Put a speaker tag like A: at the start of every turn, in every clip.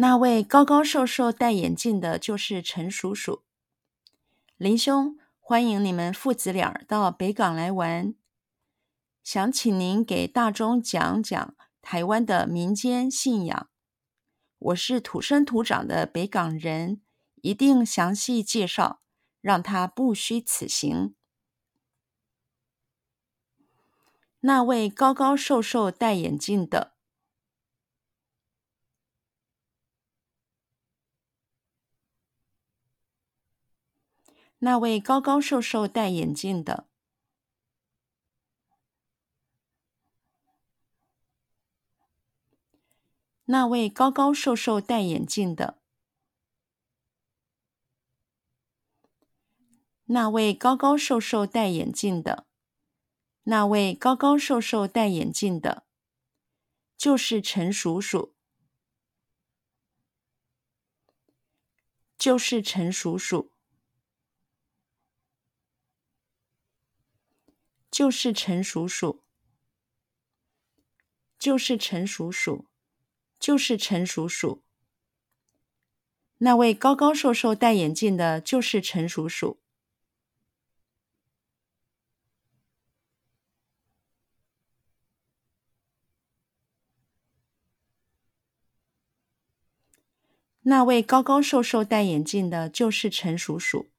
A: 那位高高瘦瘦戴眼镜的，就是陈叔叔。林兄，欢迎你们父子俩到北港来玩，想请您给大众讲讲台湾的民间信仰。我是土生土长的北港人，一定详细介绍，让他不虚此行。那位高高瘦瘦戴眼镜的。那位高高瘦瘦戴眼镜的，那位高高瘦瘦戴眼镜的，那位高高瘦瘦戴眼镜的，那位高高瘦瘦戴眼镜的，就是陈叔叔，就是陈叔叔。就是陈叔叔，就是陈叔叔，就是陈叔叔。那位高高瘦瘦戴眼镜的，就是陈叔叔。那位高高瘦瘦戴眼镜的，就是陈叔叔。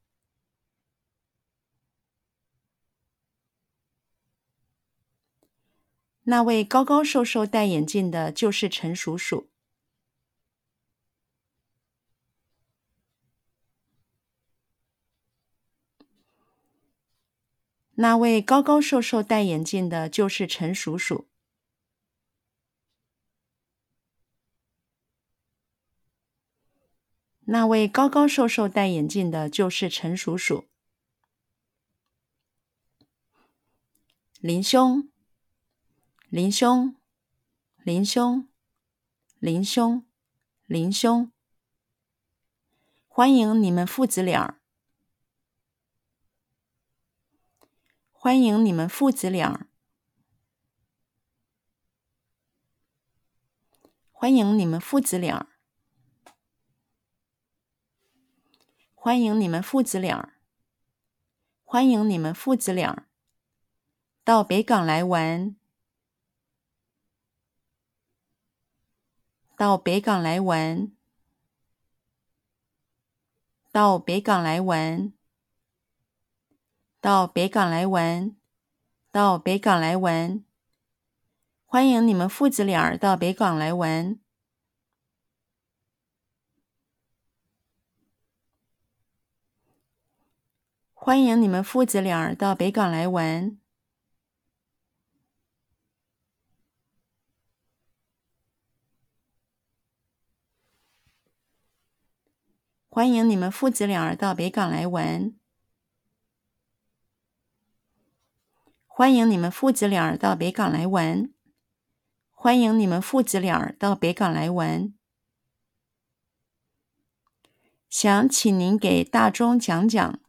A: 那位高高瘦瘦戴眼镜的，就是陈叔叔。那位高高瘦瘦戴眼镜的，就是陈叔叔。那位高高瘦瘦戴眼镜的，就是陈叔叔。林兄。林兄，林兄，林兄，林兄，欢迎你们父子俩！欢迎你们父子俩！欢迎你们父子俩！欢迎你们父子俩！欢迎你们父子俩！到北港来玩。到北港来玩，到北港来玩，到北港来玩，到北港来玩。欢迎你们父子俩到北港来玩。欢迎你们父子俩到北港来玩。欢迎你们父子俩儿到北港来玩。欢迎你们父子俩儿到北港来玩。欢迎你们父子俩儿到北港来玩。想请您给大钟讲讲。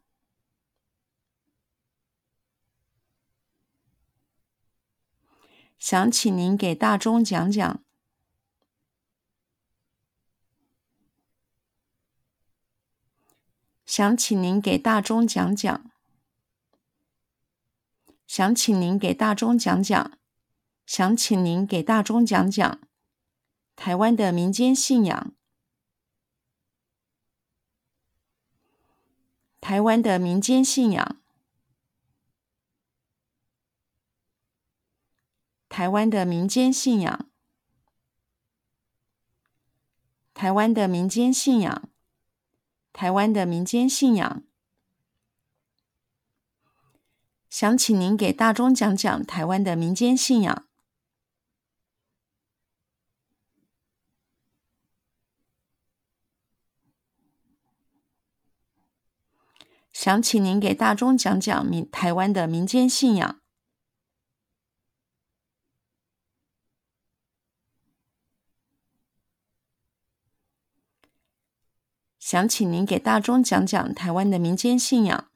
A: 想请您给大钟讲讲。想请您给大众讲讲。想请您给大众讲讲。想请您给大众讲讲。台湾的民间信仰。台湾的民间信仰。台湾的民间信仰。台湾的民间信仰。台湾的民间信仰，想请您给大众讲讲台湾的民间信仰。想请您给大众讲讲民台湾的民间信仰。想请您给大众讲讲台湾的民间信仰。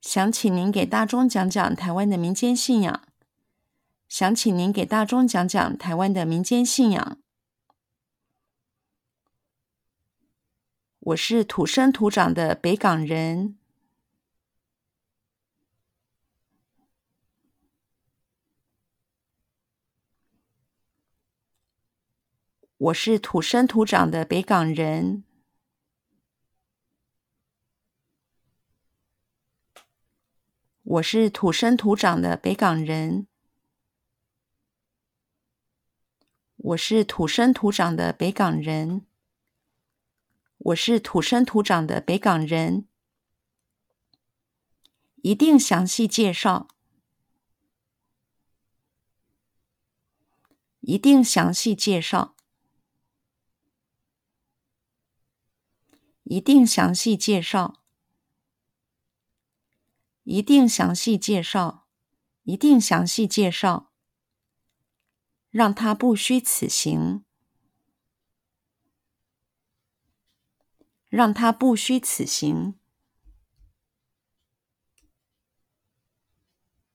A: 想请您给大众讲讲台湾的民间信仰。想请您给大众讲讲台湾的民间信仰。我是土生土长的北港人。我是土生土长的北港人。我是土生土长的北港人。我是土生土长的北港人。我是土生土长的北港人。一定详细介绍。一定详细介绍。一定详细介绍。一定详细介绍。一定详细介绍。让他不虚此行。让他不虚此行。